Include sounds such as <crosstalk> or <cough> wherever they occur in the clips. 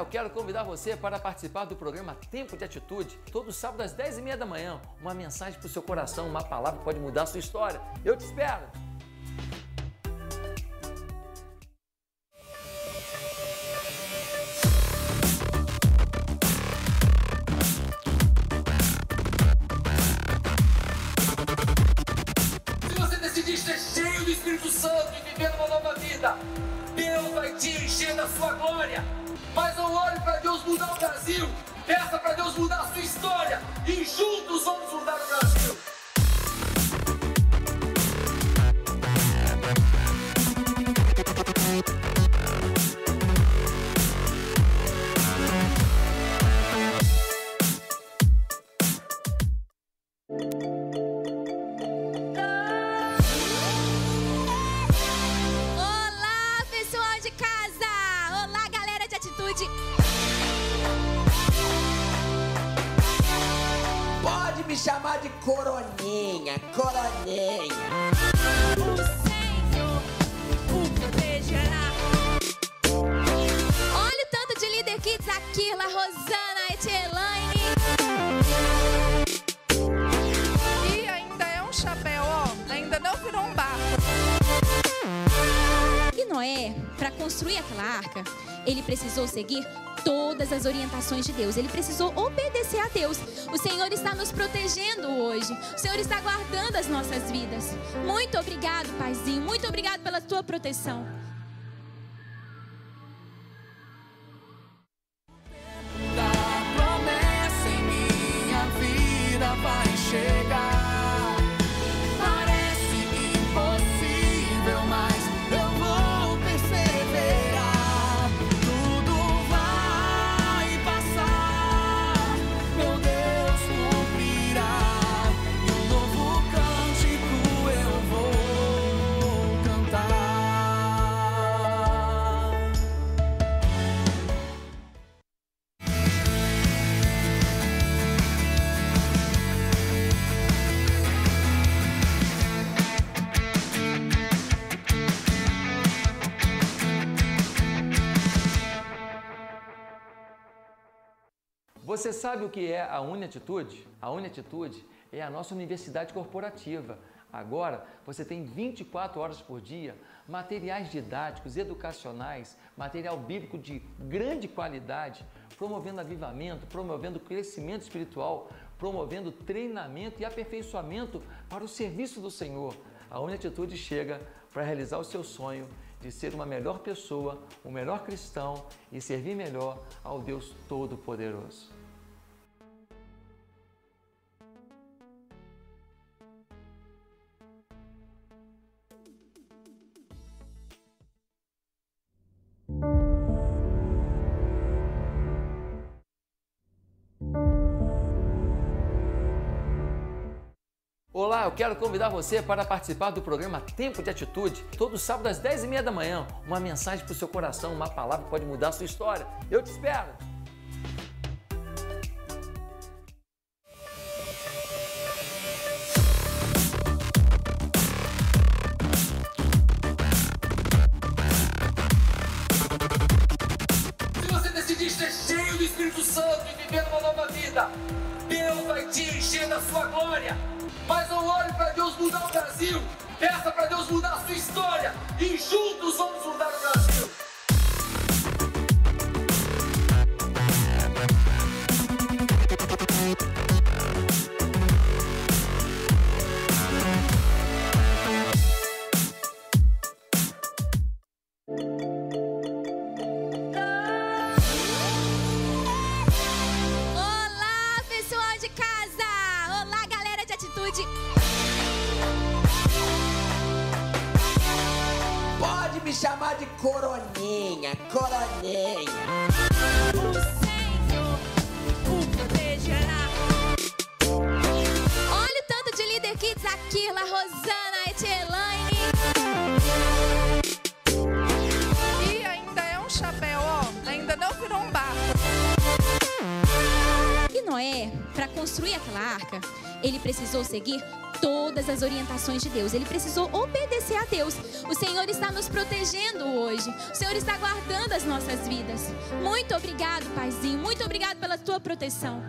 eu quero convidar você para participar do programa Tempo de Atitude, todo sábado às 10h30 da manhã. Uma mensagem para o seu coração, uma palavra pode mudar a sua história. Eu te espero! Orientações de Deus. Ele precisou obedecer a Deus. O Senhor está nos protegendo hoje. O Senhor está guardando as nossas vidas. Muito obrigado, Paizinho. Muito obrigado pela tua proteção. Você sabe o que é a Uniatitude? A Uniatitude é a nossa universidade corporativa. Agora você tem 24 horas por dia, materiais didáticos, educacionais, material bíblico de grande qualidade, promovendo avivamento, promovendo crescimento espiritual, promovendo treinamento e aperfeiçoamento para o serviço do Senhor. A Uniatitude chega para realizar o seu sonho de ser uma melhor pessoa, um melhor cristão e servir melhor ao Deus Todo-Poderoso. Olá, eu quero convidar você para participar do programa Tempo de Atitude, todo sábado às 10h30 da manhã. Uma mensagem para o seu coração, uma palavra que pode mudar a sua história. Eu te espero! Se você decidir ser cheio do Espírito Santo e viver uma nova vida, Deus vai te encher da sua glória. Mas não ore para Deus mudar o Brasil, peça para Deus mudar a sua história e juntos vamos mudar o Brasil. Seguir todas as orientações de Deus. Ele precisou obedecer a Deus. O Senhor está nos protegendo hoje. O Senhor está guardando as nossas vidas. Muito obrigado, Paizinho. Muito obrigado pela tua proteção.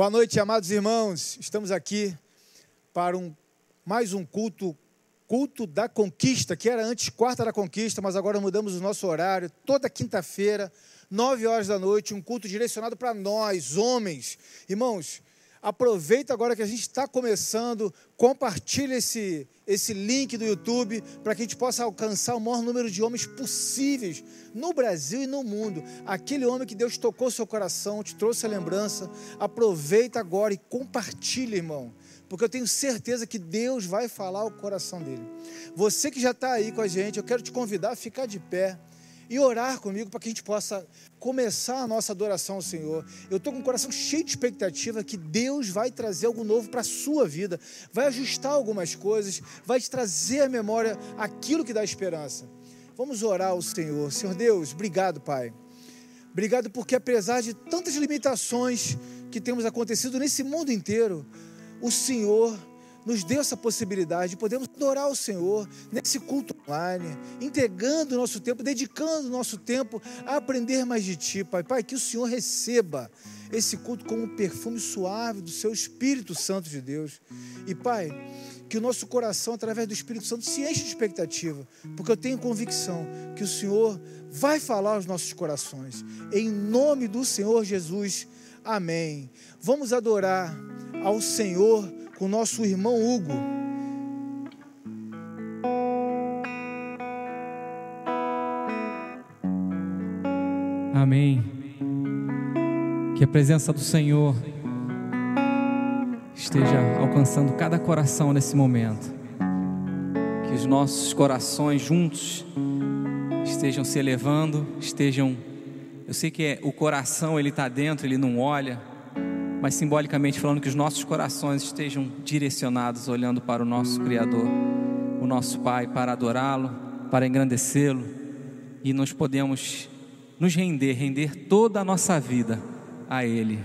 Boa noite, amados irmãos. Estamos aqui para um, mais um culto, culto da conquista, que era antes quarta da conquista, mas agora mudamos o nosso horário. Toda quinta-feira, nove horas da noite, um culto direcionado para nós, homens. Irmãos, aproveita agora que a gente está começando, compartilha esse, esse link do YouTube para que a gente possa alcançar o maior número de homens possíveis no Brasil e no mundo. Aquele homem que Deus tocou seu coração, te trouxe a lembrança, aproveita agora e compartilha, irmão. Porque eu tenho certeza que Deus vai falar o coração dele. Você que já está aí com a gente, eu quero te convidar a ficar de pé e orar comigo para que a gente possa começar a nossa adoração ao Senhor. Eu estou com o coração cheio de expectativa que Deus vai trazer algo novo para a sua vida, vai ajustar algumas coisas, vai te trazer à memória aquilo que dá esperança. Vamos orar ao Senhor. Senhor Deus, obrigado, Pai. Obrigado porque, apesar de tantas limitações que temos acontecido nesse mundo inteiro, o Senhor nos deu essa possibilidade de podermos adorar o Senhor nesse culto online, entregando o nosso tempo, dedicando o nosso tempo a aprender mais de Ti, Pai. Pai, que o Senhor receba esse culto como um perfume suave do Seu Espírito Santo de Deus. E, Pai, que o nosso coração, através do Espírito Santo, se enche de expectativa, porque eu tenho convicção que o Senhor vai falar aos nossos corações. Em nome do Senhor Jesus. Amém. Vamos adorar ao Senhor com nosso irmão Hugo. Amém. Que a presença do Senhor esteja alcançando cada coração nesse momento. Que os nossos corações juntos estejam se elevando, estejam. Eu sei que é, o coração ele está dentro, ele não olha, mas simbolicamente falando que os nossos corações estejam direcionados olhando para o nosso Criador, o nosso Pai, para adorá-lo, para engrandecê-lo e nós podemos nos render, render toda a nossa vida a Ele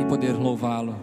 e poder louvá-lo.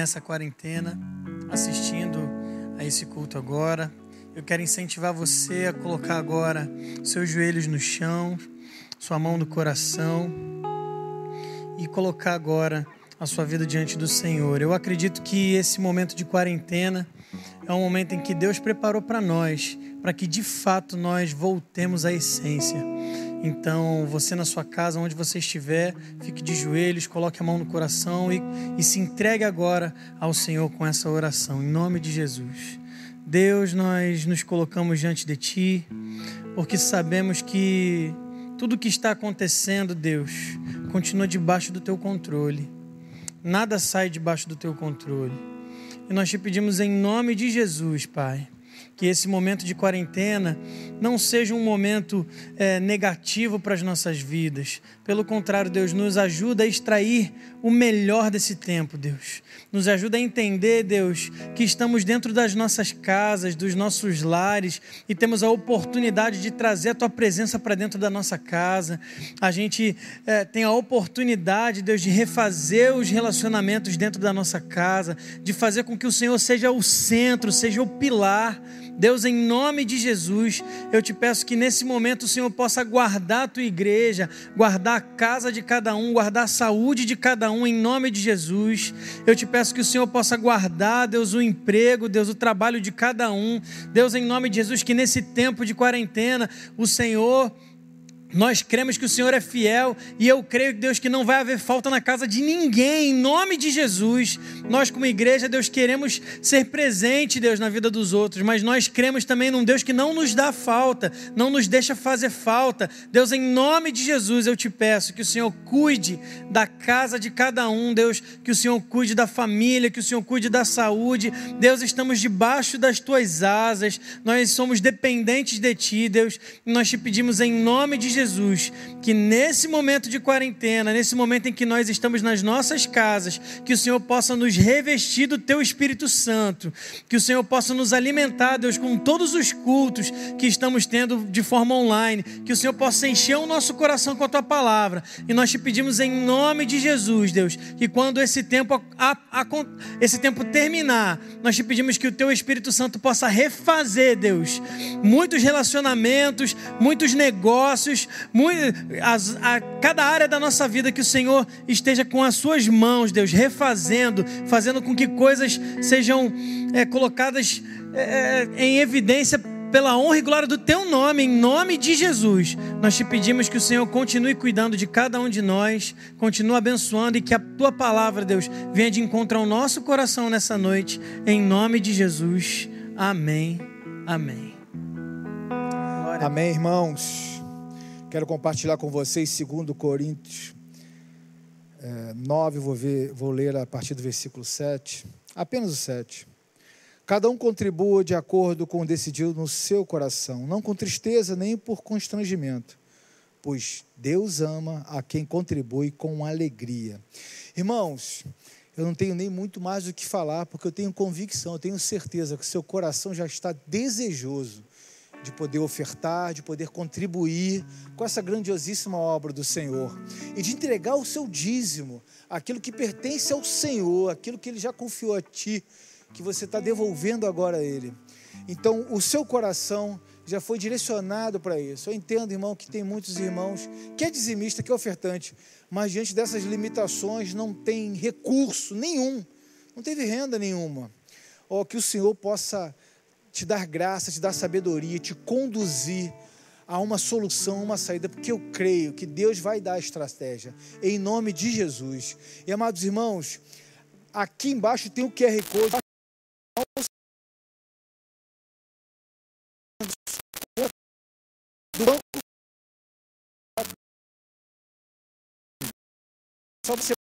nessa quarentena assistindo a esse culto agora. Eu quero incentivar você a colocar agora seus joelhos no chão, sua mão no coração e colocar agora a sua vida diante do Senhor. Eu acredito que esse momento de quarentena é um momento em que Deus preparou para nós, para que de fato nós voltemos à essência então, você na sua casa, onde você estiver, fique de joelhos, coloque a mão no coração e, e se entregue agora ao Senhor com essa oração, em nome de Jesus. Deus, nós nos colocamos diante de Ti, porque sabemos que tudo que está acontecendo, Deus, continua debaixo do Teu controle. Nada sai debaixo do Teu controle. E nós te pedimos em nome de Jesus, Pai que esse momento de quarentena não seja um momento é, negativo para as nossas vidas. Pelo contrário, Deus nos ajuda a extrair o melhor desse tempo, Deus. Nos ajuda a entender, Deus, que estamos dentro das nossas casas, dos nossos lares e temos a oportunidade de trazer a Tua presença para dentro da nossa casa. A gente é, tem a oportunidade, Deus, de refazer os relacionamentos dentro da nossa casa, de fazer com que o Senhor seja o centro, seja o pilar Deus, em nome de Jesus, eu te peço que nesse momento o Senhor possa guardar a tua igreja, guardar a casa de cada um, guardar a saúde de cada um, em nome de Jesus. Eu te peço que o Senhor possa guardar, Deus, o emprego, Deus, o trabalho de cada um. Deus, em nome de Jesus, que nesse tempo de quarentena, o Senhor nós cremos que o Senhor é fiel e eu creio, Deus, que não vai haver falta na casa de ninguém, em nome de Jesus. Nós, como igreja, Deus, queremos ser presente, Deus, na vida dos outros, mas nós cremos também num Deus que não nos dá falta, não nos deixa fazer falta. Deus, em nome de Jesus, eu te peço que o Senhor cuide da casa de cada um, Deus, que o Senhor cuide da família, que o Senhor cuide da saúde. Deus, estamos debaixo das tuas asas, nós somos dependentes de ti, Deus, e nós te pedimos em nome de Jesus Jesus, que nesse momento de quarentena, nesse momento em que nós estamos nas nossas casas, que o Senhor possa nos revestir do Teu Espírito Santo, que o Senhor possa nos alimentar, Deus, com todos os cultos que estamos tendo de forma online, que o Senhor possa encher o nosso coração com a Tua palavra. E nós te pedimos em nome de Jesus, Deus, que quando esse tempo, a, a, esse tempo terminar, nós te pedimos que o Teu Espírito Santo possa refazer, Deus, muitos relacionamentos, muitos negócios, as, a cada área da nossa vida que o Senhor esteja com as suas mãos, Deus, refazendo, fazendo com que coisas sejam é, colocadas é, em evidência pela honra e glória do teu nome, em nome de Jesus. Nós te pedimos que o Senhor continue cuidando de cada um de nós, continue abençoando e que a tua palavra, Deus, venha de encontro ao nosso coração nessa noite, em nome de Jesus. Amém. Amém. Amém, irmãos. Quero compartilhar com vocês 2 Coríntios é, 9, vou, ver, vou ler a partir do versículo 7, apenas o 7. Cada um contribua de acordo com o decidido no seu coração, não com tristeza nem por constrangimento, pois Deus ama a quem contribui com alegria. Irmãos, eu não tenho nem muito mais o que falar, porque eu tenho convicção, eu tenho certeza que seu coração já está desejoso de poder ofertar, de poder contribuir com essa grandiosíssima obra do Senhor e de entregar o seu dízimo, aquilo que pertence ao Senhor, aquilo que Ele já confiou a ti, que você está devolvendo agora a Ele. Então, o seu coração já foi direcionado para isso. Eu entendo, irmão, que tem muitos irmãos que é dizimista, que é ofertante, mas diante dessas limitações não tem recurso nenhum, não teve renda nenhuma. Ou que o Senhor possa te dar graça, te dar sabedoria, te conduzir a uma solução, uma saída, porque eu creio que Deus vai dar a estratégia, em nome de Jesus. E amados irmãos, aqui embaixo tem o QR Code. Só você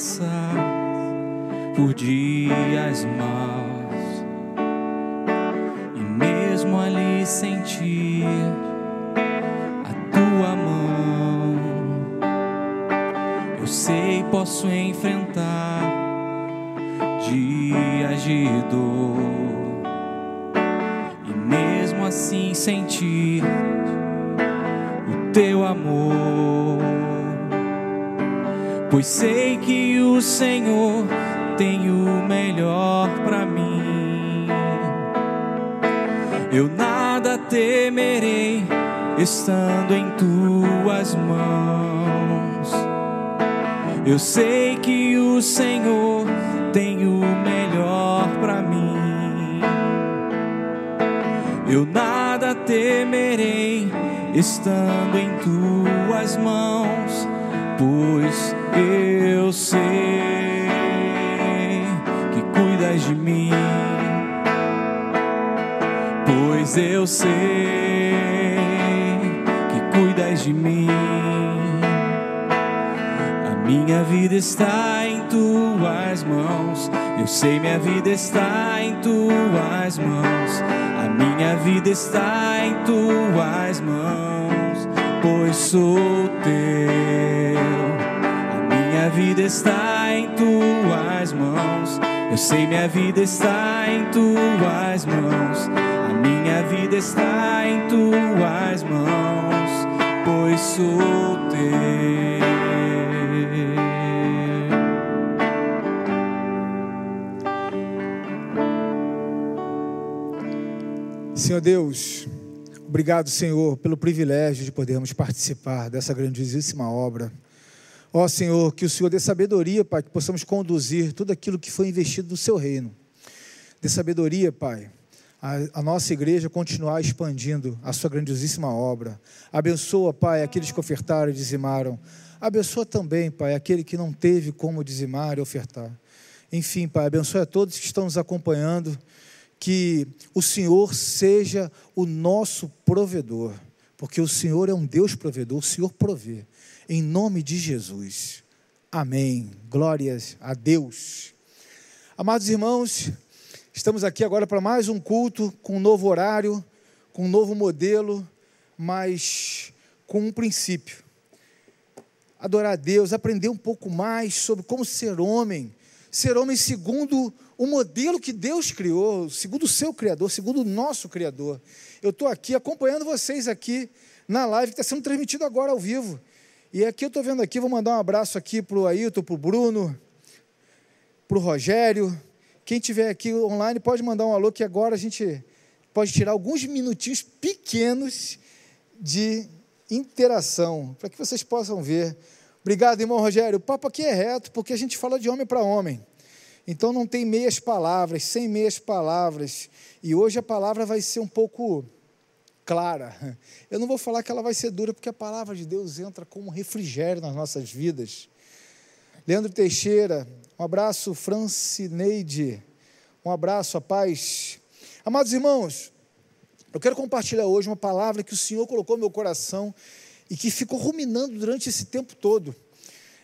passar por dias maus e mesmo ali sentir a tua mão. Eu sei, posso enfrentar dias de dor e mesmo assim sentir o teu amor. Pois sei que o Senhor tem o melhor para mim. Eu nada temerei estando em tuas mãos. Eu sei que o Senhor tem o melhor para mim. Eu nada temerei estando em tuas mãos, pois eu sei que cuidas de mim. Pois eu sei que cuidas de mim. A minha vida está em tuas mãos. Eu sei minha vida está em tuas mãos. A minha vida está em tuas mãos, pois sou teu. Vida está em tuas mãos. Eu sei minha vida está em tuas mãos. A minha vida está em tuas mãos, pois sou teu. Senhor Deus, obrigado, Senhor, pelo privilégio de podermos participar dessa grandiosíssima obra. Ó Senhor, que o Senhor dê sabedoria, Pai, que possamos conduzir tudo aquilo que foi investido no Seu reino. Dê sabedoria, Pai, a, a nossa igreja continuar expandindo a Sua grandiosíssima obra. Abençoa, Pai, aqueles que ofertaram e dizimaram. Abençoa também, Pai, aquele que não teve como dizimar e ofertar. Enfim, Pai, abençoe a todos que estão nos acompanhando que o Senhor seja o nosso provedor, porque o Senhor é um Deus provedor, o Senhor provê. Em nome de Jesus. Amém. Glórias a Deus. Amados irmãos, estamos aqui agora para mais um culto com um novo horário, com um novo modelo, mas com um princípio. Adorar a Deus, aprender um pouco mais sobre como ser homem, ser homem segundo o modelo que Deus criou, segundo o seu Criador, segundo o nosso Criador. Eu estou aqui acompanhando vocês aqui na live que está sendo transmitida agora ao vivo. E aqui eu estou vendo aqui, vou mandar um abraço aqui para o Ailton, para o Bruno, para o Rogério. Quem tiver aqui online pode mandar um alô, que agora a gente pode tirar alguns minutinhos pequenos de interação, para que vocês possam ver. Obrigado, irmão Rogério. O papo aqui é reto, porque a gente fala de homem para homem. Então não tem meias palavras, sem meias palavras. E hoje a palavra vai ser um pouco clara. Eu não vou falar que ela vai ser dura, porque a palavra de Deus entra como refrigério nas nossas vidas. Leandro Teixeira, um abraço, Francineide, um abraço, a paz. Amados irmãos, eu quero compartilhar hoje uma palavra que o Senhor colocou no meu coração e que ficou ruminando durante esse tempo todo.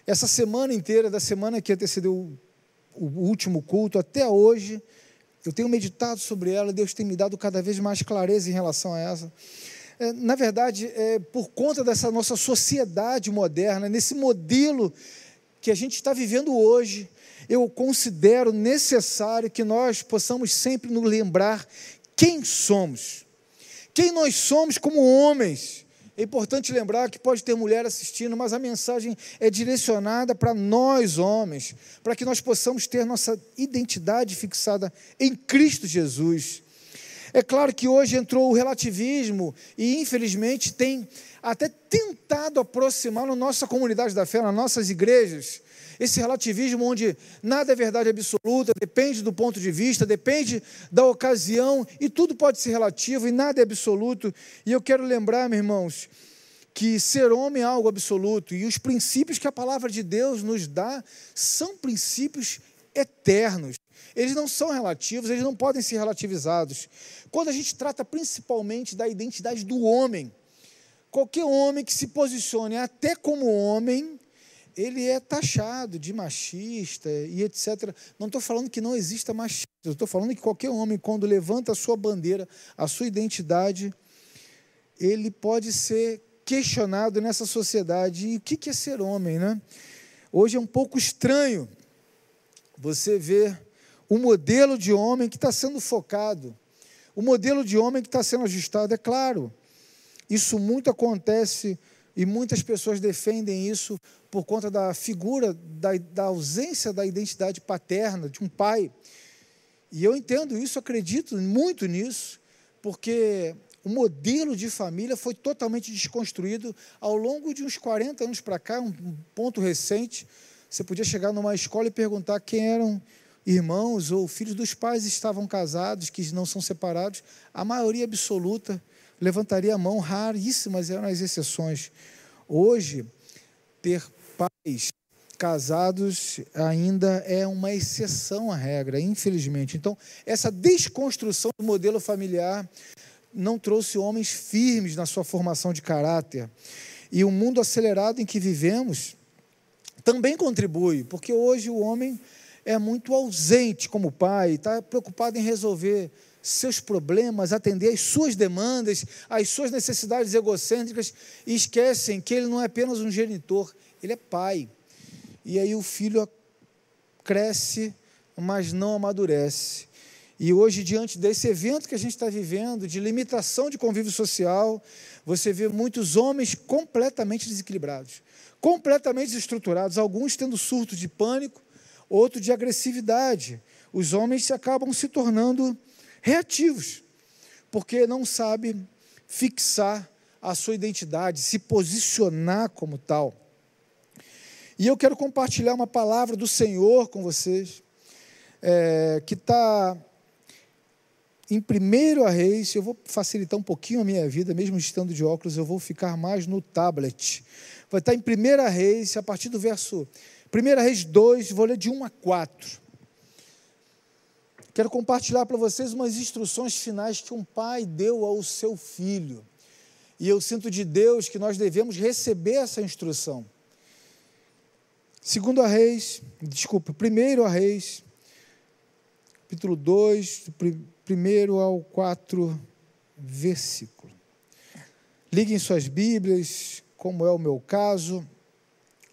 Essa semana inteira, da semana que antecedeu o último culto até hoje, eu tenho meditado sobre ela, Deus tem me dado cada vez mais clareza em relação a essa. É, na verdade, é, por conta dessa nossa sociedade moderna, nesse modelo que a gente está vivendo hoje, eu considero necessário que nós possamos sempre nos lembrar quem somos, quem nós somos como homens é importante lembrar que pode ter mulher assistindo, mas a mensagem é direcionada para nós homens, para que nós possamos ter nossa identidade fixada em Cristo Jesus. É claro que hoje entrou o relativismo e, infelizmente, tem até tentado aproximar na nossa comunidade da fé, nas nossas igrejas, esse relativismo onde nada é verdade absoluta, depende do ponto de vista, depende da ocasião, e tudo pode ser relativo e nada é absoluto. E eu quero lembrar, meus irmãos, que ser homem é algo absoluto, e os princípios que a palavra de Deus nos dá são princípios eternos. Eles não são relativos, eles não podem ser relativizados. Quando a gente trata principalmente da identidade do homem, qualquer homem que se posicione até como homem, ele é taxado de machista e etc. Não estou falando que não exista machismo, estou falando que qualquer homem, quando levanta a sua bandeira, a sua identidade, ele pode ser questionado nessa sociedade. E o que é ser homem, né? Hoje é um pouco estranho você ver o modelo de homem que está sendo focado, o modelo de homem que está sendo ajustado. É claro, isso muito acontece E muitas pessoas defendem isso por conta da figura, da, da ausência da identidade paterna de um pai. E eu entendo isso, acredito muito nisso, porque o modelo de família foi totalmente desconstruído ao longo de uns 40 anos para cá, um ponto recente. Você podia chegar numa escola e perguntar quem eram irmãos ou filhos dos pais estavam casados, que não são separados. A maioria absoluta levantaria a mão, raríssimas eram as exceções. Hoje, ter pais casados ainda é uma exceção à regra, infelizmente. Então, essa desconstrução do modelo familiar não trouxe homens firmes na sua formação de caráter. E o mundo acelerado em que vivemos também contribui, porque hoje o homem é muito ausente como pai, está preocupado em resolver seus problemas, atender às suas demandas, às suas necessidades egocêntricas, e esquecem que ele não é apenas um genitor, ele é pai. E aí o filho cresce, mas não amadurece. E hoje, diante desse evento que a gente está vivendo, de limitação de convívio social, você vê muitos homens completamente desequilibrados, completamente desestruturados, alguns tendo surtos de pânico, outros de agressividade. Os homens acabam se tornando reativos, porque não sabem fixar a sua identidade, se posicionar como tal. E eu quero compartilhar uma palavra do Senhor com vocês, é, que está em 1 Reis, eu vou facilitar um pouquinho a minha vida, mesmo estando de óculos, eu vou ficar mais no tablet. Vai estar em 1 Reis, a partir do verso 1 Reis 2, vou ler de 1 a 4. Quero compartilhar para vocês umas instruções finais que um pai deu ao seu filho. E eu sinto de Deus que nós devemos receber essa instrução. Segundo a Reis, desculpa, primeiro a Reis, capítulo 2, primeiro ao 4 versículo. Liguem suas Bíblias, como é o meu caso,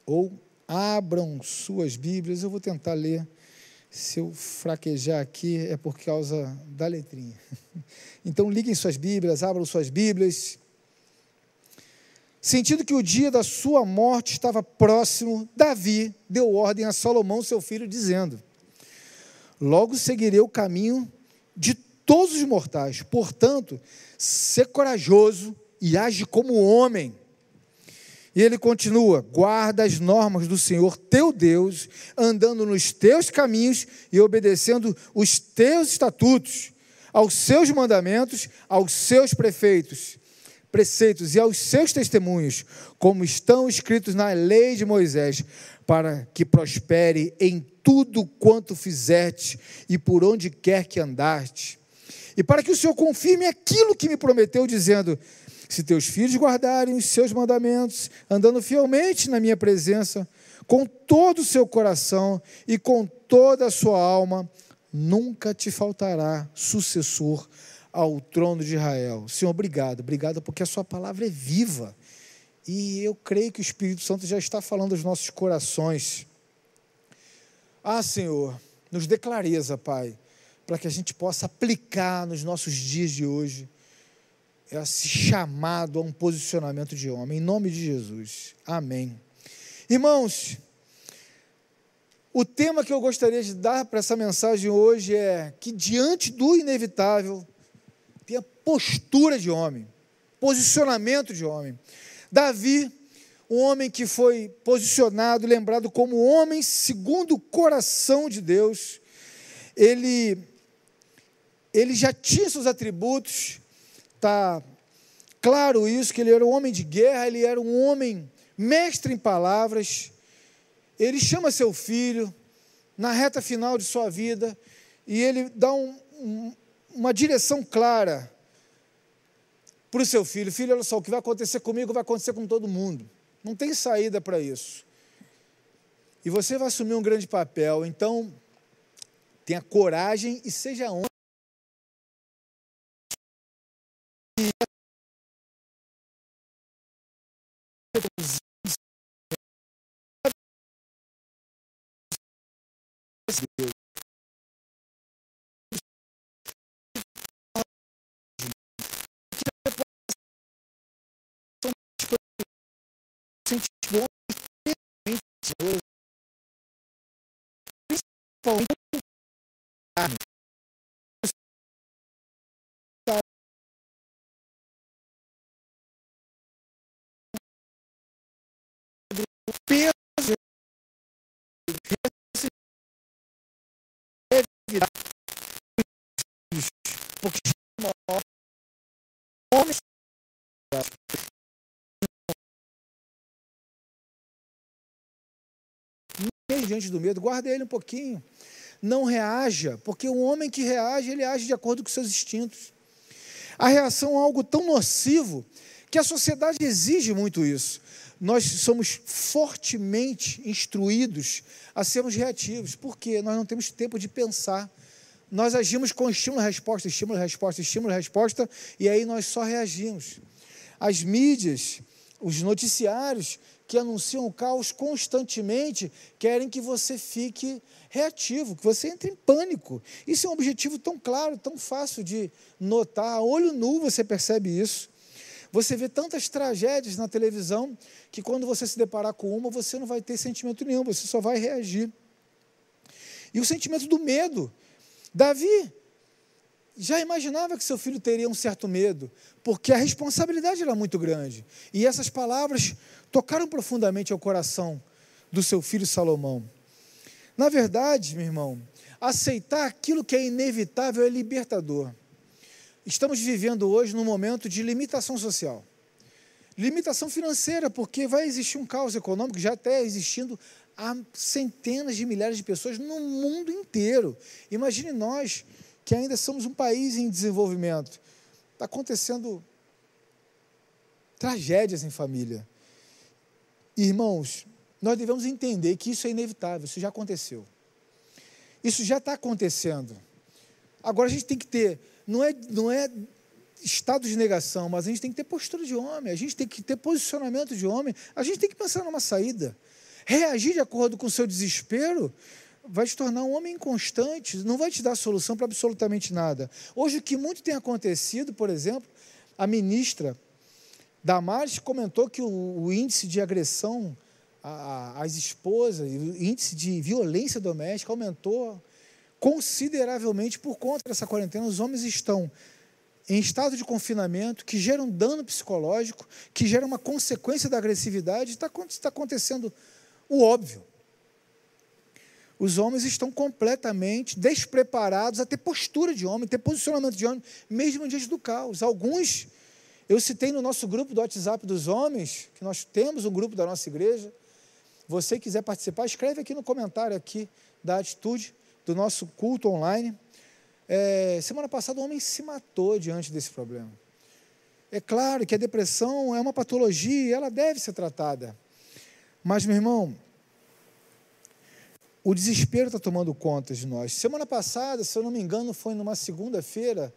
ou abram suas Bíblias. Eu vou tentar ler. Se eu fraquejar aqui é por causa da letrinha. <laughs> Então liguem suas Bíblias, abram suas Bíblias. Sentindo que o dia da sua morte estava próximo, Davi deu ordem a Salomão, seu filho, dizendo: Logo seguirei o caminho de todos os mortais. Portanto, ser corajoso e age como homem. E ele continua: guarda as normas do Senhor teu Deus, andando nos teus caminhos e obedecendo os teus estatutos, aos seus mandamentos, aos seus prefeitos, preceitos e aos seus testemunhos, como estão escritos na lei de Moisés, para que prospere em tudo quanto fizeste e por onde quer que andaste. E para que o Senhor confirme aquilo que me prometeu, dizendo: Se teus filhos guardarem os seus mandamentos, andando fielmente na minha presença, com todo o seu coração e com toda a sua alma, nunca te faltará sucessor ao trono de Israel. Senhor, obrigado, obrigado porque a sua palavra é viva. E eu creio que o Espírito Santo já está falando aos nossos corações. Ah, Senhor, nos dê clareza, Pai, para que a gente possa aplicar nos nossos dias de hoje esse chamado a um posicionamento de homem, em nome de Jesus. Amém. Irmãos, o tema que eu gostaria de dar para essa mensagem hoje é que diante do inevitável, tenha postura de homem, posicionamento de homem. Davi um homem que foi posicionado, lembrado como homem segundo o coração de Deus, ele, ele já tinha seus atributos, está claro isso, que ele era um homem de guerra, ele era um homem mestre em palavras, ele chama seu filho na reta final de sua vida e ele dá um, um, uma direção clara para o seu filho: Filho, olha só, o que vai acontecer comigo vai acontecer com todo mundo. Não tem saída para isso. E você vai assumir um grande papel, então tenha coragem e seja honra. the Thank you. Peso porque homens diante do medo, guarda ele um pouquinho. Não reaja, porque o homem que reage, ele age de acordo com seus instintos. A reação é algo tão nocivo que a sociedade exige muito isso. Nós somos fortemente instruídos a sermos reativos, porque nós não temos tempo de pensar. Nós agimos com estímulo-resposta, estímulo-resposta, estímulo-resposta, e aí nós só reagimos. As mídias, os noticiários que anunciam o caos constantemente querem que você fique reativo, que você entre em pânico. Isso é um objetivo tão claro, tão fácil de notar. A olho nu você percebe isso. Você vê tantas tragédias na televisão que quando você se deparar com uma, você não vai ter sentimento nenhum, você só vai reagir. E o sentimento do medo. Davi já imaginava que seu filho teria um certo medo, porque a responsabilidade era muito grande. E essas palavras tocaram profundamente ao coração do seu filho Salomão. Na verdade, meu irmão, aceitar aquilo que é inevitável é libertador. Estamos vivendo hoje num momento de limitação social. Limitação financeira, porque vai existir um caos econômico, já até existindo há centenas de milhares de pessoas no mundo inteiro. Imagine nós, que ainda somos um país em desenvolvimento. Está acontecendo tragédias em família. Irmãos, nós devemos entender que isso é inevitável, isso já aconteceu. Isso já está acontecendo. Agora a gente tem que ter, não é, não é estado de negação, mas a gente tem que ter postura de homem, a gente tem que ter posicionamento de homem, a gente tem que pensar numa saída. Reagir de acordo com o seu desespero vai te tornar um homem inconstante, não vai te dar solução para absolutamente nada. Hoje, o que muito tem acontecido, por exemplo, a ministra Damares comentou que o, o índice de agressão às esposas, o índice de violência doméstica aumentou consideravelmente por conta dessa quarentena. Os homens estão em estado de confinamento, que gera um dano psicológico, que gera uma consequência da agressividade. Está, está acontecendo o óbvio. Os homens estão completamente despreparados a ter postura de homem, ter posicionamento de homem, mesmo diante do caos. Alguns eu citei no nosso grupo do WhatsApp dos homens, que nós temos um grupo da nossa igreja. Você quiser participar, escreve aqui no comentário aqui da atitude do nosso culto online. É, semana passada um homem se matou diante desse problema. É claro que a depressão é uma patologia e ela deve ser tratada. Mas, meu irmão, o desespero está tomando conta de nós. Semana passada, se eu não me engano, foi numa segunda-feira,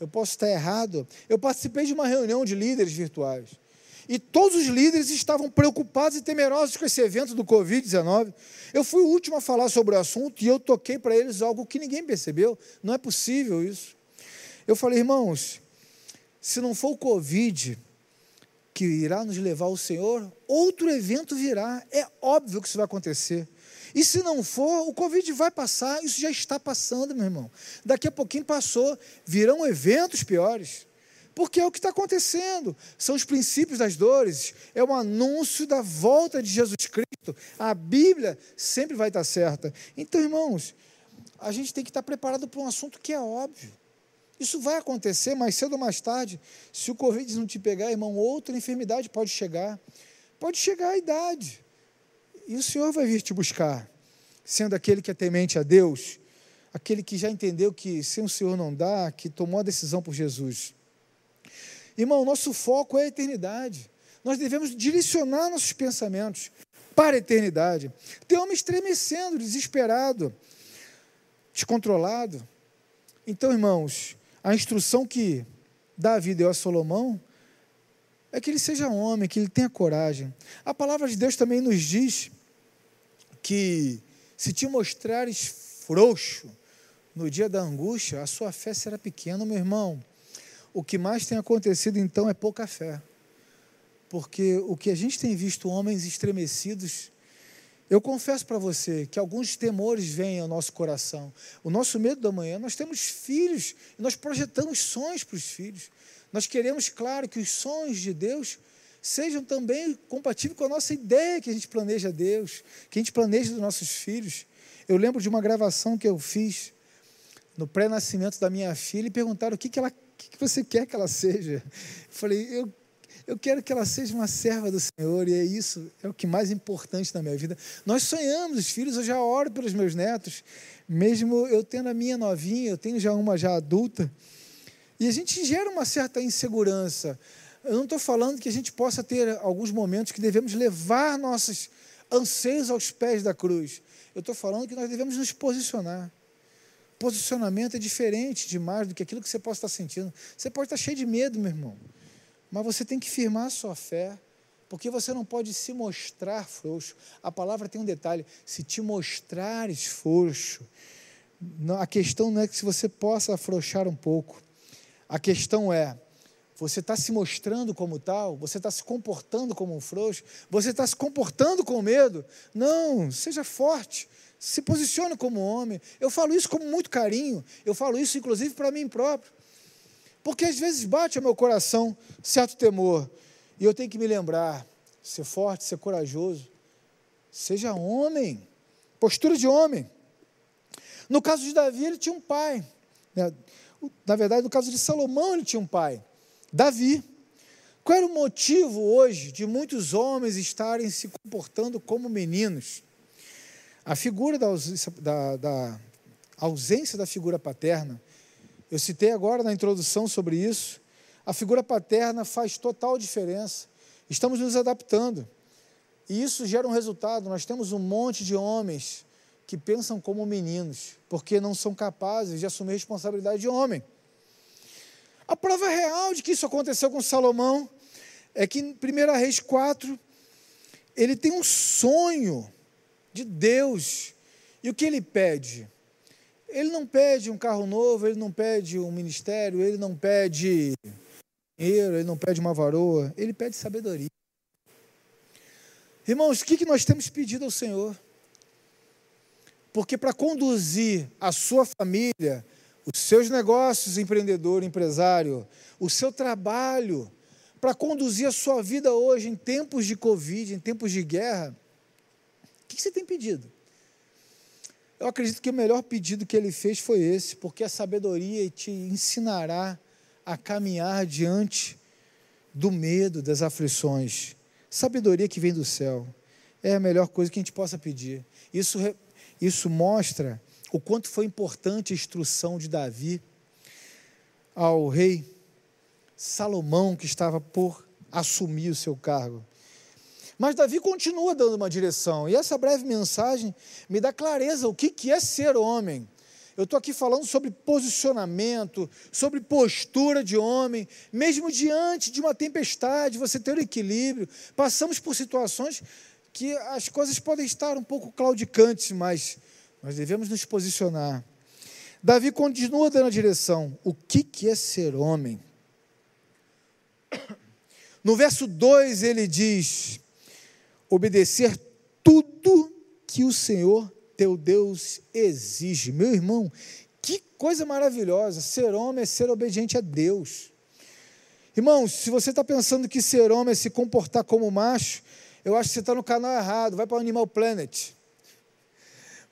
eu posso estar errado. Eu participei de uma reunião de líderes virtuais. E todos os líderes estavam preocupados e temerosos com esse evento do Covid-19. Eu fui o último a falar sobre o assunto e eu toquei para eles algo que ninguém percebeu. Não é possível isso. Eu falei, irmãos, se não for o Covid que irá nos levar ao Senhor, outro evento virá. É óbvio que isso vai acontecer. E se não for, o Covid vai passar, isso já está passando, meu irmão. Daqui a pouquinho passou, virão eventos piores. Porque é o que está acontecendo. São os princípios das dores, é o anúncio da volta de Jesus Cristo. A Bíblia sempre vai estar certa. Então, irmãos, a gente tem que estar preparado para um assunto que é óbvio. Isso vai acontecer mais cedo ou mais tarde. Se o Covid não te pegar, irmão, outra enfermidade pode chegar. Pode chegar a idade. E o Senhor vai vir te buscar, sendo aquele que é temente a Deus, aquele que já entendeu que sem o Senhor não dá, que tomou a decisão por Jesus. Irmão, nosso foco é a eternidade. Nós devemos direcionar nossos pensamentos para a eternidade. Tem homem estremecendo, desesperado, descontrolado. Então, irmãos, a instrução que Davi deu a Salomão é que ele seja homem, que ele tenha coragem. A palavra de Deus também nos diz que se te mostrares frouxo no dia da angústia, a sua fé será pequena, meu irmão. O que mais tem acontecido então é pouca fé. porque o que a gente tem visto homens estremecidos, eu confesso para você que alguns temores vêm ao nosso coração. O nosso medo da manhã, nós temos filhos, nós projetamos sonhos para os filhos. Nós queremos, claro, que os sonhos de Deus sejam também compatíveis com a nossa ideia que a gente planeja Deus, que a gente planeja dos nossos filhos. Eu lembro de uma gravação que eu fiz no pré-nascimento da minha filha e perguntaram o que, que, ela, que, que você quer que ela seja. Eu falei, eu, eu quero que ela seja uma serva do Senhor, e é isso, é o que mais importante na minha vida. Nós sonhamos, os filhos, eu já oro pelos meus netos, mesmo eu tendo a minha novinha, eu tenho já uma já adulta, e a gente gera uma certa insegurança. Eu não estou falando que a gente possa ter alguns momentos que devemos levar nossos anseios aos pés da cruz. Eu estou falando que nós devemos nos posicionar. Posicionamento é diferente demais do que aquilo que você possa estar sentindo. Você pode estar cheio de medo, meu irmão, mas você tem que firmar a sua fé, porque você não pode se mostrar frouxo. A palavra tem um detalhe: se te mostrares frouxo, a questão não é que se você possa afrouxar um pouco, a questão é você está se mostrando como tal? Você está se comportando como um frouxo? Você está se comportando com medo? Não, seja forte. Se posicione como homem. Eu falo isso com muito carinho. Eu falo isso, inclusive, para mim próprio. Porque às vezes bate ao meu coração certo temor. E eu tenho que me lembrar: ser forte, ser corajoso. Seja homem. Postura de homem. No caso de Davi, ele tinha um pai. Né? Na verdade, no caso de Salomão, ele tinha um pai. Davi. Qual era o motivo hoje de muitos homens estarem se comportando como meninos? A figura da ausência da, da, ausência da figura paterna, eu citei agora na introdução sobre isso. A figura paterna faz total diferença. Estamos nos adaptando. E isso gera um resultado. Nós temos um monte de homens que pensam como meninos, porque não são capazes de assumir responsabilidade de homem. A prova real de que isso aconteceu com Salomão é que em 1 Reis 4, ele tem um sonho de Deus. E o que ele pede? Ele não pede um carro novo, ele não pede um ministério, ele não pede dinheiro, ele não pede uma varoa, ele pede sabedoria. Irmãos, o que nós temos pedido ao Senhor? Porque para conduzir a sua família, os seus negócios, empreendedor, empresário, o seu trabalho, para conduzir a sua vida hoje em tempos de Covid, em tempos de guerra, o que você tem pedido? Eu acredito que o melhor pedido que ele fez foi esse, porque a sabedoria te ensinará a caminhar diante do medo, das aflições. Sabedoria que vem do céu é a melhor coisa que a gente possa pedir. Isso, isso mostra o quanto foi importante a instrução de Davi ao rei Salomão, que estava por assumir o seu cargo. Mas Davi continua dando uma direção, e essa breve mensagem me dá clareza o que, que é ser homem. Eu estou aqui falando sobre posicionamento, sobre postura de homem, mesmo diante de uma tempestade, você ter o equilíbrio. Passamos por situações que as coisas podem estar um pouco claudicantes, mas nós devemos nos posicionar. Davi continua dando a direção. O que, que é ser homem? No verso 2 ele diz: obedecer tudo que o Senhor teu Deus exige. Meu irmão, que coisa maravilhosa! Ser homem é ser obediente a Deus. Irmãos, se você está pensando que ser homem é se comportar como macho, eu acho que você está no canal errado. Vai para o Animal Planet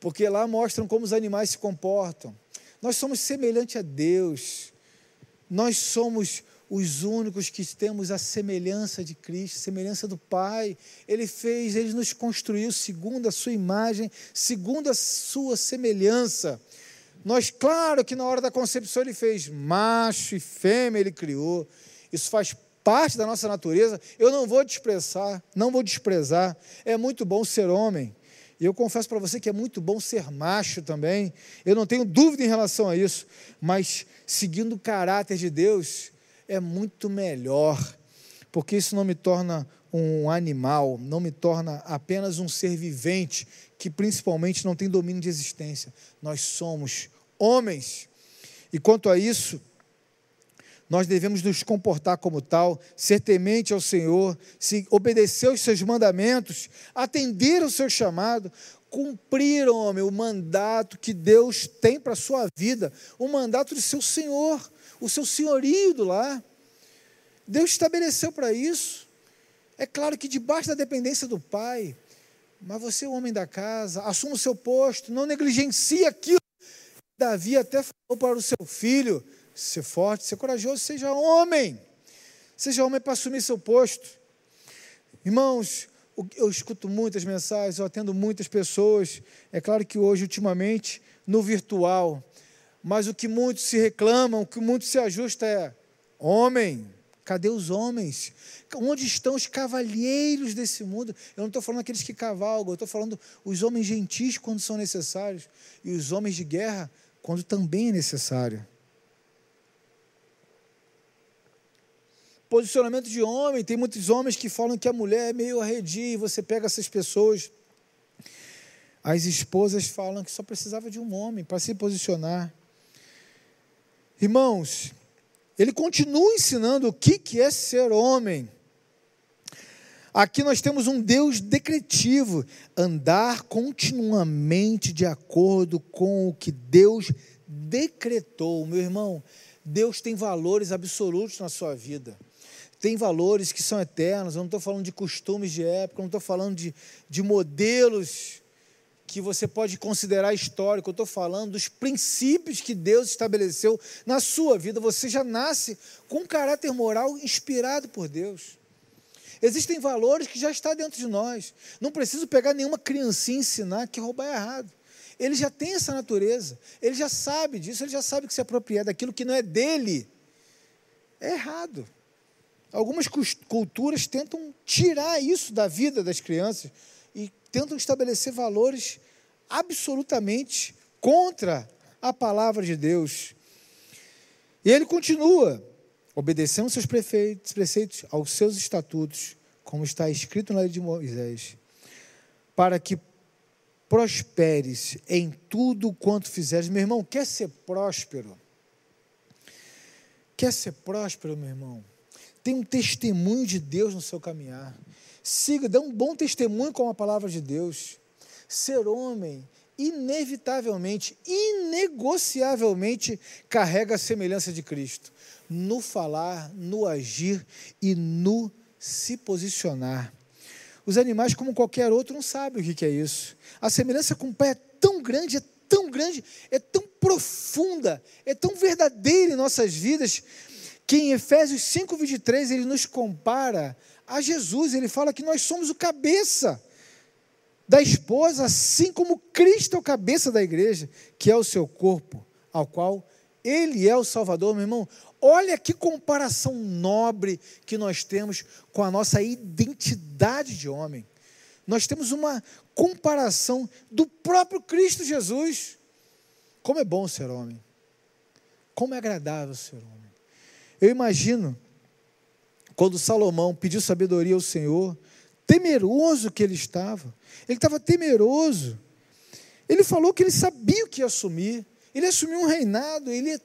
porque lá mostram como os animais se comportam. Nós somos semelhantes a Deus. Nós somos os únicos que temos a semelhança de Cristo, semelhança do Pai. Ele fez, ele nos construiu segundo a sua imagem, segundo a sua semelhança. Nós, claro que na hora da concepção ele fez macho e fêmea, ele criou. Isso faz parte da nossa natureza. Eu não vou desprezar, não vou desprezar. É muito bom ser homem. E eu confesso para você que é muito bom ser macho também. Eu não tenho dúvida em relação a isso. Mas seguindo o caráter de Deus é muito melhor. Porque isso não me torna um animal, não me torna apenas um ser vivente que principalmente não tem domínio de existência. Nós somos homens. E quanto a isso, Nós devemos nos comportar como tal, ser temente ao Senhor, se obedecer aos seus mandamentos, atender ao seu chamado, cumprir, homem, o mandato que Deus tem para a sua vida, o mandato de seu Senhor, o seu senhorio do lar. Deus estabeleceu para isso. É claro que debaixo da dependência do Pai, mas você, é o homem da casa, assuma o seu posto, não negligencie aquilo. Davi até falou para o seu filho: ser forte, ser corajoso, seja homem. Seja homem para assumir seu posto. Irmãos, eu escuto muitas mensagens, eu atendo muitas pessoas. É claro que hoje, ultimamente, no virtual. Mas o que muitos se reclamam, o que muitos se ajusta é: homem, cadê os homens? Onde estão os cavalheiros desse mundo? Eu não estou falando aqueles que cavalgam, eu estou falando os homens gentis quando são necessários e os homens de guerra quando também é necessário. Posicionamento de homem, tem muitos homens que falam que a mulher é meio arredia e você pega essas pessoas. As esposas falam que só precisava de um homem para se posicionar. Irmãos, ele continua ensinando o que é ser homem. Aqui nós temos um Deus decretivo, andar continuamente de acordo com o que Deus decretou. Meu irmão, Deus tem valores absolutos na sua vida. Tem valores que são eternos. Eu não estou falando de costumes de época, eu não estou falando de, de modelos que você pode considerar histórico. Eu estou falando dos princípios que Deus estabeleceu na sua vida. Você já nasce com um caráter moral inspirado por Deus. Existem valores que já estão dentro de nós. Não preciso pegar nenhuma criancinha e ensinar que roubar é errado. Ele já tem essa natureza. Ele já sabe disso. Ele já sabe que se apropriar daquilo que não é dele é errado. Algumas culturas tentam tirar isso da vida das crianças tentam estabelecer valores absolutamente contra a palavra de Deus. E ele continua obedecendo seus prefeitos, preceitos, aos seus estatutos, como está escrito na lei de Moisés, para que prosperes em tudo quanto fizeres. Meu irmão, quer ser próspero? Quer ser próspero, meu irmão? Tem um testemunho de Deus no seu caminhar. Siga, dê um bom testemunho com a palavra de Deus. Ser homem, inevitavelmente, inegociavelmente, carrega a semelhança de Cristo no falar, no agir e no se posicionar. Os animais, como qualquer outro, não sabem o que é isso. A semelhança com o Pai é tão grande, é tão grande, é tão profunda, é tão verdadeira em nossas vidas, que em Efésios 5, 23, ele nos compara a Jesus. Ele fala que nós somos o cabeça da esposa, assim como Cristo é o cabeça da igreja, que é o seu corpo, ao qual ele é o Salvador, meu irmão. Olha que comparação nobre que nós temos com a nossa identidade de homem. Nós temos uma comparação do próprio Cristo Jesus. Como é bom ser homem. Como é agradável ser homem. Eu imagino quando Salomão pediu sabedoria ao Senhor, temeroso que ele estava. Ele estava temeroso. Ele falou que ele sabia o que ia assumir. Ele assumiu um reinado, ele ia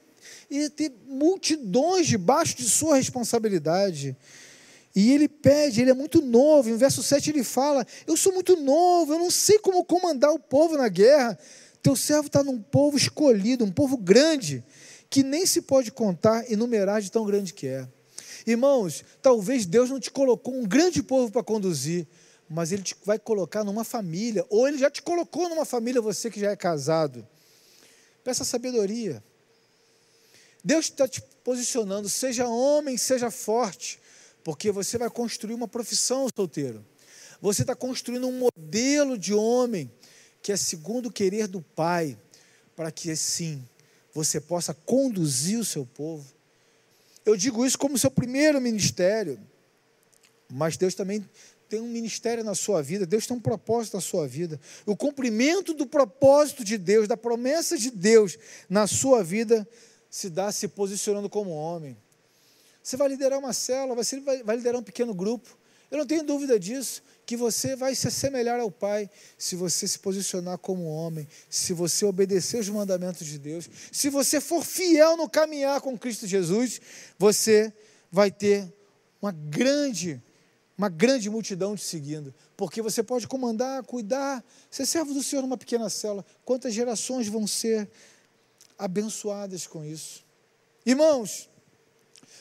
ia ter multidões debaixo de sua responsabilidade. E ele pede, ele é muito novo. Em verso 7 ele fala: Eu sou muito novo, eu não sei como comandar o povo na guerra. Teu servo está num povo escolhido, um povo grande, que nem se pode contar e numerar de tão grande que é. Irmãos, talvez Deus não te colocou um grande povo para conduzir, mas Ele te vai colocar numa família, ou Ele já te colocou numa família, você que já é casado. Peça sabedoria. Deus está te posicionando, seja homem, seja forte, porque você vai construir uma profissão solteiro. Você está construindo um modelo de homem que é segundo o querer do Pai, para que assim você possa conduzir o seu povo. Eu digo isso como seu primeiro ministério, mas Deus também tem um ministério na sua vida, Deus tem um propósito na sua vida. O cumprimento do propósito de Deus, da promessa de Deus na sua vida, se dá se posicionando como homem. Você vai liderar uma célula, você vai, vai liderar um pequeno grupo. Eu não tenho dúvida disso, que você vai se assemelhar ao Pai se você se posicionar como homem, se você obedecer os mandamentos de Deus, se você for fiel no caminhar com Cristo Jesus, você vai ter uma grande, uma grande multidão te seguindo, porque você pode comandar, cuidar, ser servo do Senhor numa pequena cela. Quantas gerações vão ser abençoadas com isso? Irmãos,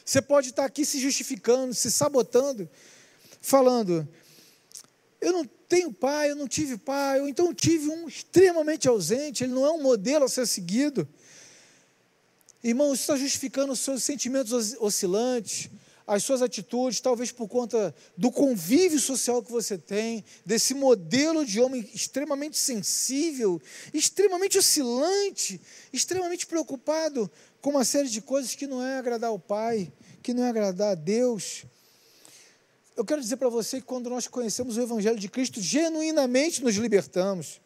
você pode estar aqui se justificando, se sabotando, falando: eu não tenho pai, eu não tive pai, ou então tive um extremamente ausente, ele não é um modelo a ser seguido. Irmão, isso está justificando os seus sentimentos oscilantes, as suas atitudes, talvez por conta do convívio social que você tem, desse modelo de homem extremamente sensível, extremamente oscilante, extremamente preocupado com uma série de coisas que não é agradar ao Pai, que não é agradar a Deus. Eu quero dizer para você que quando nós conhecemos o Evangelho de Cristo, genuinamente nos libertamos.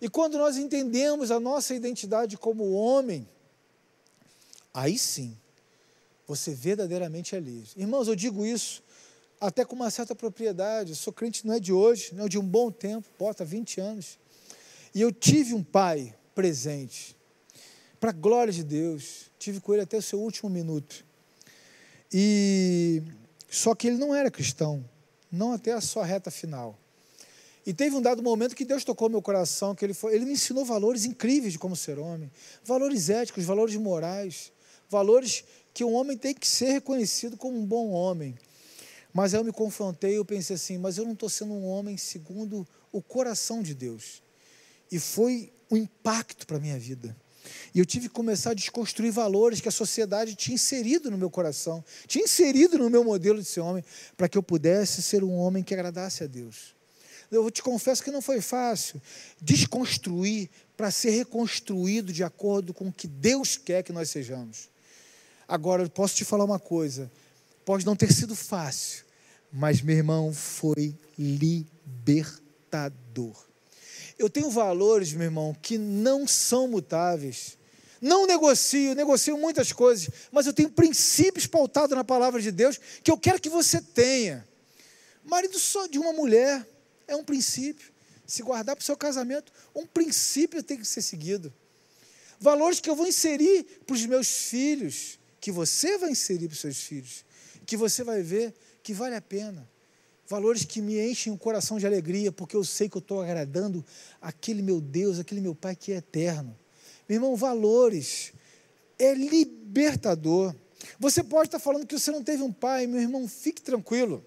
E quando nós entendemos a nossa identidade como homem, aí sim, você verdadeiramente é livre. Irmãos, eu digo isso até com uma certa propriedade. Eu sou crente não é de hoje, não é de um bom tempo, bota 20 anos. E eu tive um pai presente, para a glória de Deus. Tive com ele até o seu último minuto. E só que ele não era cristão, não até a sua reta final. E teve um dado momento que Deus tocou meu coração, que ele, foi, ele me ensinou valores incríveis de como ser homem, valores éticos, valores morais, valores que um homem tem que ser reconhecido como um bom homem. Mas aí eu me confrontei, eu pensei assim, mas eu não estou sendo um homem segundo o coração de Deus. E foi um impacto para a minha vida. E eu tive que começar a desconstruir valores que a sociedade tinha inserido no meu coração, tinha inserido no meu modelo de ser homem, para que eu pudesse ser um homem que agradasse a Deus. Eu te confesso que não foi fácil desconstruir para ser reconstruído de acordo com o que Deus quer que nós sejamos. Agora, eu posso te falar uma coisa: pode não ter sido fácil, mas, meu irmão, foi libertador. Eu tenho valores, meu irmão, que não são mutáveis. Não negocio, negocio muitas coisas, mas eu tenho princípios pautados na palavra de Deus que eu quero que você tenha. Marido só de uma mulher é um princípio. Se guardar para o seu casamento, um princípio tem que ser seguido. Valores que eu vou inserir para os meus filhos, que você vai inserir para os seus filhos, que você vai ver que vale a pena valores que me enchem o coração de alegria, porque eu sei que eu estou agradando aquele meu Deus, aquele meu Pai que é eterno. Meu irmão, valores é libertador. Você pode estar falando que você não teve um pai, meu irmão, fique tranquilo.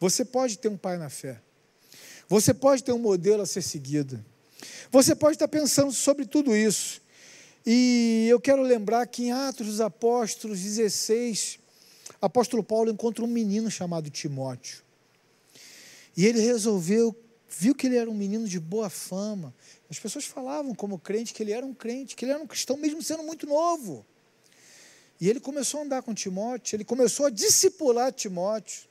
Você pode ter um pai na fé. Você pode ter um modelo a ser seguido. Você pode estar pensando sobre tudo isso. E eu quero lembrar que em Atos dos Apóstolos 16, apóstolo Paulo encontra um menino chamado Timóteo. E ele resolveu, viu que ele era um menino de boa fama. As pessoas falavam como crente que ele era um crente, que ele era um cristão, mesmo sendo muito novo. E ele começou a andar com Timóteo, ele começou a discipular Timóteo.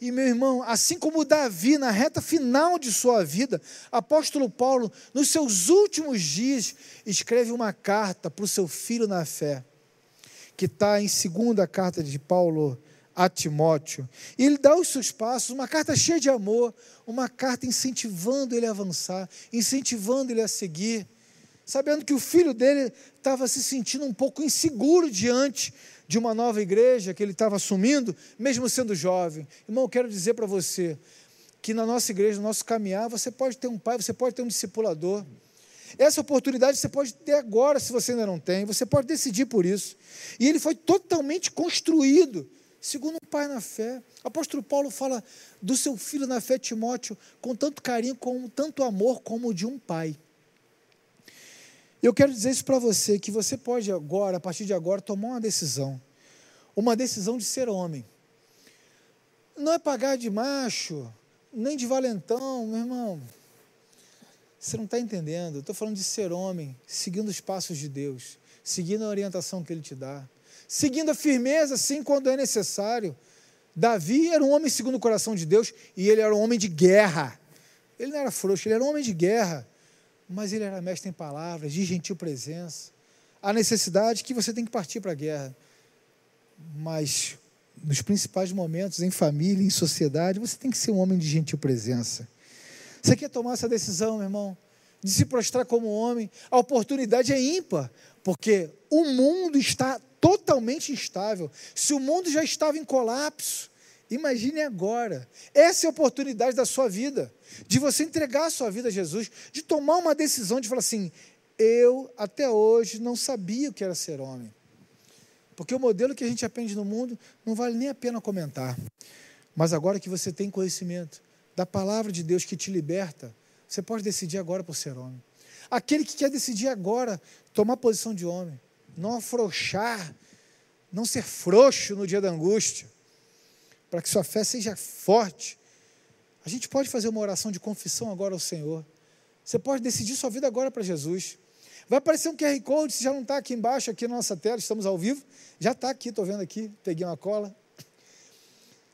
E meu irmão, assim como Davi, na reta final de sua vida, apóstolo Paulo, nos seus últimos dias, escreve uma carta para o seu filho na fé que está em segunda carta de Paulo a Timóteo. E ele dá os seus passos, uma carta cheia de amor, uma carta incentivando ele a avançar, incentivando ele a seguir, sabendo que o filho dele estava se sentindo um pouco inseguro diante de uma nova igreja que ele estava assumindo, mesmo sendo jovem. Irmão, eu quero dizer para você que na nossa igreja, no nosso caminhar, você pode ter um pai, você pode ter um discipulador. Essa oportunidade você pode ter agora, se você ainda não tem, você pode decidir por isso. E ele foi totalmente construído, segundo um pai na fé. O apóstolo Paulo fala do seu filho na fé, Timóteo, com tanto carinho, com tanto amor, como de um pai. Eu quero dizer isso para você, que você pode agora, a partir de agora, tomar uma decisão. Uma decisão de ser homem. Não é pagar de macho, nem de valentão, meu irmão. Você não está entendendo. Eu estou falando de ser homem, seguindo os passos de Deus, seguindo a orientação que Ele te dá, seguindo a firmeza, sim, quando é necessário. Davi era um homem segundo o coração de Deus e ele era um homem de guerra. Ele não era frouxo, ele era um homem de guerra, mas ele era mestre em palavras, de gentil presença. A necessidade que você tem que partir para a guerra, mas nos principais momentos, em família, em sociedade, você tem que ser um homem de gentil presença. Você quer tomar essa decisão, meu irmão? De se prostrar como homem? A oportunidade é ímpar, porque o mundo está totalmente instável. Se o mundo já estava em colapso, imagine agora. Essa é a oportunidade da sua vida, de você entregar a sua vida a Jesus, de tomar uma decisão de falar assim: eu até hoje não sabia o que era ser homem. Porque o modelo que a gente aprende no mundo não vale nem a pena comentar. Mas agora que você tem conhecimento da palavra de Deus que te liberta, você pode decidir agora por ser homem. Aquele que quer decidir agora tomar posição de homem, não afrouxar, não ser frouxo no dia da angústia, para que sua fé seja forte. A gente pode fazer uma oração de confissão agora ao Senhor. Você pode decidir sua vida agora para Jesus. Vai aparecer um QR Code, se já não está aqui embaixo, aqui na nossa tela, estamos ao vivo. Já está aqui, estou vendo aqui, peguei uma cola.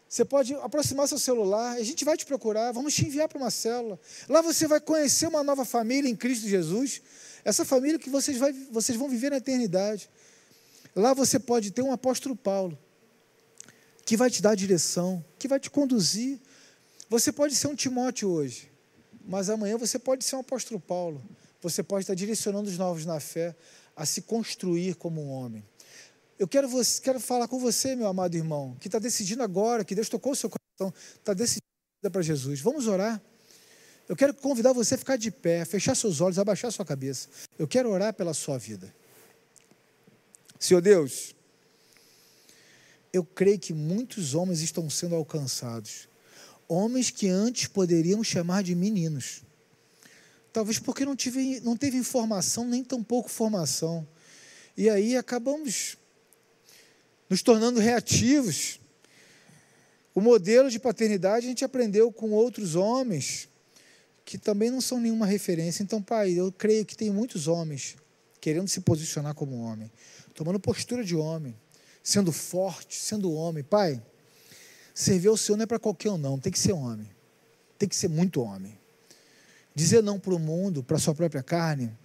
Você pode aproximar seu celular, a gente vai te procurar, vamos te enviar para uma célula. Lá você vai conhecer uma nova família em Cristo Jesus. Essa família que vocês, vai, vocês vão viver na eternidade. Lá você pode ter um apóstolo Paulo, que vai te dar direção, que vai te conduzir. Você pode ser um Timóteo hoje, mas amanhã você pode ser um apóstolo Paulo. Você pode estar direcionando os novos na fé a se construir como um homem. Eu quero, você, quero falar com você, meu amado irmão, que está decidindo agora, que Deus tocou o seu coração, está decidindo para Jesus. Vamos orar. Eu quero convidar você a ficar de pé, fechar seus olhos, abaixar sua cabeça. Eu quero orar pela sua vida. Senhor Deus, eu creio que muitos homens estão sendo alcançados. Homens que antes poderiam chamar de meninos Talvez porque não, tive, não teve informação, nem tão pouco formação. E aí acabamos nos tornando reativos. O modelo de paternidade a gente aprendeu com outros homens que também não são nenhuma referência. Então, pai, eu creio que tem muitos homens querendo se posicionar como homem, tomando postura de homem, sendo forte, sendo homem. Pai, servir ao Senhor não é para qualquer um, não, tem que ser homem. Tem que ser muito homem. Dizer não para o mundo, para a sua própria carne,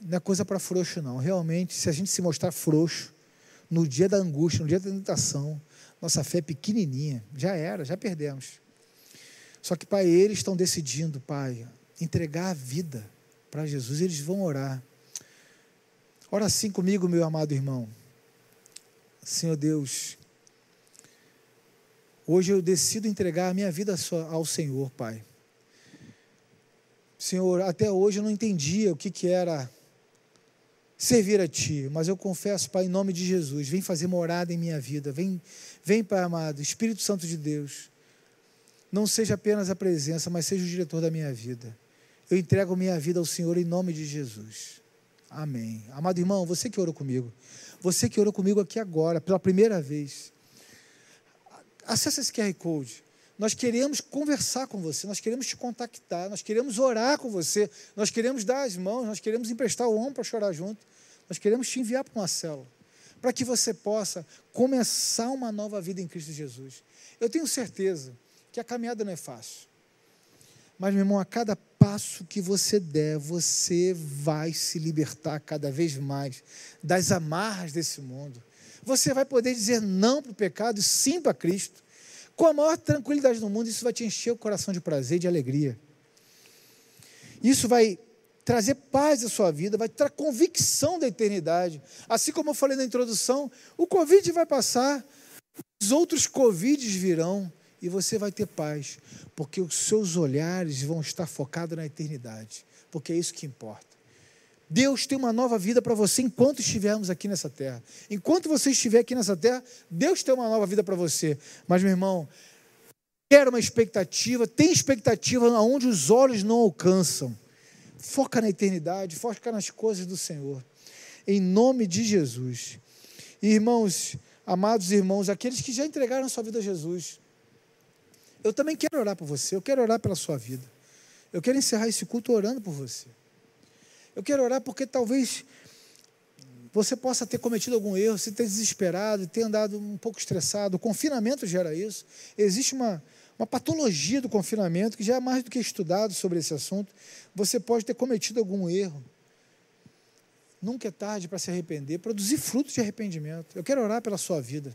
não é coisa para frouxo, não. Realmente, se a gente se mostrar frouxo, no dia da angústia, no dia da tentação, nossa fé é pequenininha, já era, já perdemos. Só que, Pai, eles estão decidindo, Pai, entregar a vida para Jesus, eles vão orar. Ora assim comigo, meu amado irmão. Senhor Deus, hoje eu decido entregar a minha vida ao Senhor, Pai. Senhor, até hoje eu não entendia o que, que era servir a Ti, mas eu confesso, Pai, em nome de Jesus, vem fazer morada em minha vida, vem, vem, Pai amado, Espírito Santo de Deus, não seja apenas a presença, mas seja o diretor da minha vida. Eu entrego minha vida ao Senhor em nome de Jesus. Amém. Amado irmão, você que orou comigo, você que orou comigo aqui agora, pela primeira vez, acesse esse QR Code. Nós queremos conversar com você, nós queremos te contactar, nós queremos orar com você, nós queremos dar as mãos, nós queremos emprestar o ombro para chorar junto, nós queremos te enviar para uma célula, para que você possa começar uma nova vida em Cristo Jesus. Eu tenho certeza que a caminhada não é fácil, mas, meu irmão, a cada passo que você der, você vai se libertar cada vez mais das amarras desse mundo. Você vai poder dizer não para o pecado e sim para Cristo com a maior tranquilidade do mundo, isso vai te encher o coração de prazer, de alegria. Isso vai trazer paz à sua vida, vai trazer convicção da eternidade. Assim como eu falei na introdução, o Covid vai passar, os outros Covids virão e você vai ter paz, porque os seus olhares vão estar focados na eternidade, porque é isso que importa. Deus tem uma nova vida para você enquanto estivermos aqui nessa terra. Enquanto você estiver aqui nessa terra, Deus tem uma nova vida para você. Mas, meu irmão, quer uma expectativa, tem expectativa aonde os olhos não alcançam. Foca na eternidade, foca nas coisas do Senhor. Em nome de Jesus. Irmãos, amados irmãos, aqueles que já entregaram a sua vida a Jesus, eu também quero orar por você, eu quero orar pela sua vida. Eu quero encerrar esse culto orando por você. Eu quero orar porque talvez você possa ter cometido algum erro, se ter desesperado, ter andado um pouco estressado. O confinamento gera isso. Existe uma, uma patologia do confinamento que já é mais do que estudado sobre esse assunto. Você pode ter cometido algum erro. Nunca é tarde para se arrepender, produzir frutos de arrependimento. Eu quero orar pela sua vida.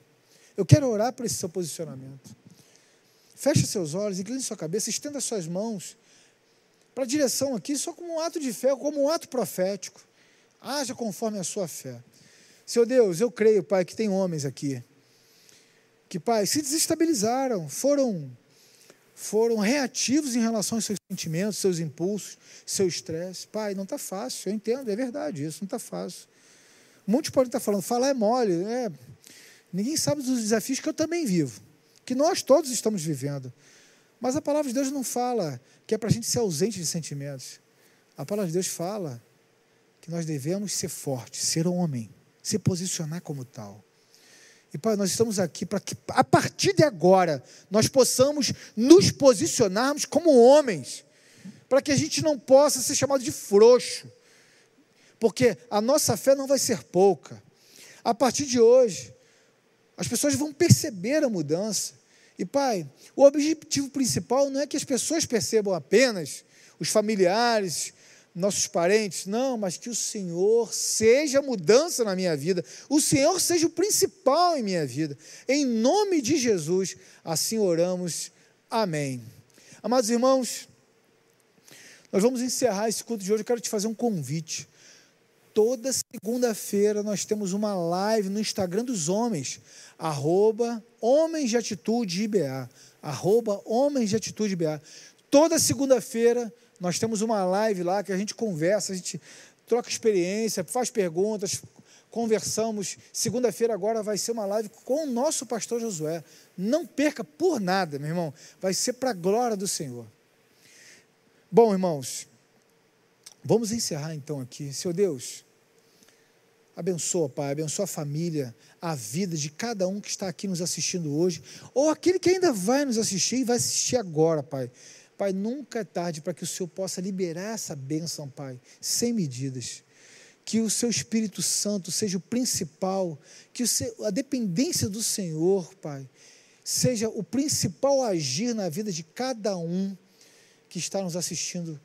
Eu quero orar por esse seu posicionamento. Feche seus olhos, incline sua cabeça, estenda suas mãos para a direção aqui, só como um ato de fé, como um ato profético. Haja conforme a sua fé. Seu Deus, eu creio, Pai, que tem homens aqui que, Pai, se desestabilizaram, foram foram reativos em relação aos seus sentimentos, seus impulsos, seu estresse. Pai, não está fácil, eu entendo, é verdade isso, não está fácil. Muitos podem estar falando, falar é mole. É, ninguém sabe dos desafios que eu também vivo, que nós todos estamos vivendo. Mas a palavra de Deus não fala que é para a gente ser ausente de sentimentos. A palavra de Deus fala que nós devemos ser fortes, ser homem, se posicionar como tal. E, Pai, nós estamos aqui para que, a partir de agora, nós possamos nos posicionarmos como homens, para que a gente não possa ser chamado de frouxo, porque a nossa fé não vai ser pouca. A partir de hoje, as pessoas vão perceber a mudança. E, Pai, o objetivo principal não é que as pessoas percebam apenas, os familiares, nossos parentes, não, mas que o Senhor seja mudança na minha vida, o Senhor seja o principal em minha vida. Em nome de Jesus, assim oramos. Amém. Amados irmãos, nós vamos encerrar esse culto de hoje. Eu quero te fazer um convite. Toda segunda-feira nós temos uma live no Instagram dos homens, arroba Homens de Atitude IBA, arroba Homens de Atitude IBA. Toda segunda-feira nós temos uma live lá que a gente conversa, a gente troca experiência, faz perguntas, conversamos. Segunda-feira agora vai ser uma live com o nosso pastor Josué. Não perca por nada, meu irmão. Vai ser para a glória do Senhor. Bom, irmãos, vamos encerrar então aqui. Seu Deus, abençoa, Pai, abençoa a família, a vida de cada um que está aqui nos assistindo hoje, ou aquele que ainda vai nos assistir e vai assistir agora, Pai. Pai, nunca é tarde para que o Senhor possa liberar essa bênção, Pai, sem medidas. Que o seu Espírito Santo seja o principal, que seu, a dependência do Senhor, Pai, seja o principal agir na vida de cada um que está nos assistindo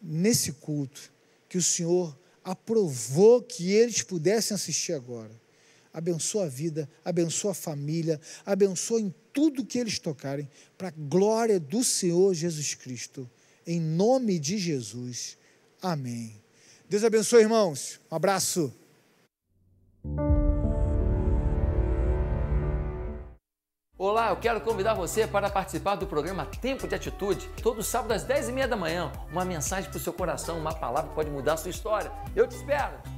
nesse culto. Que o Senhor aprovou que eles pudessem assistir agora abençoa a vida, abençoa a família, abençoa em tudo que eles tocarem, para a glória do Senhor Jesus Cristo. Em nome de Jesus. Amém. Deus abençoe, irmãos. Um abraço. Olá, eu quero convidar você para participar do programa Tempo de Atitude, todo sábado às 10h30 da manhã. Uma mensagem para o seu coração, uma palavra pode mudar a sua história. Eu te espero!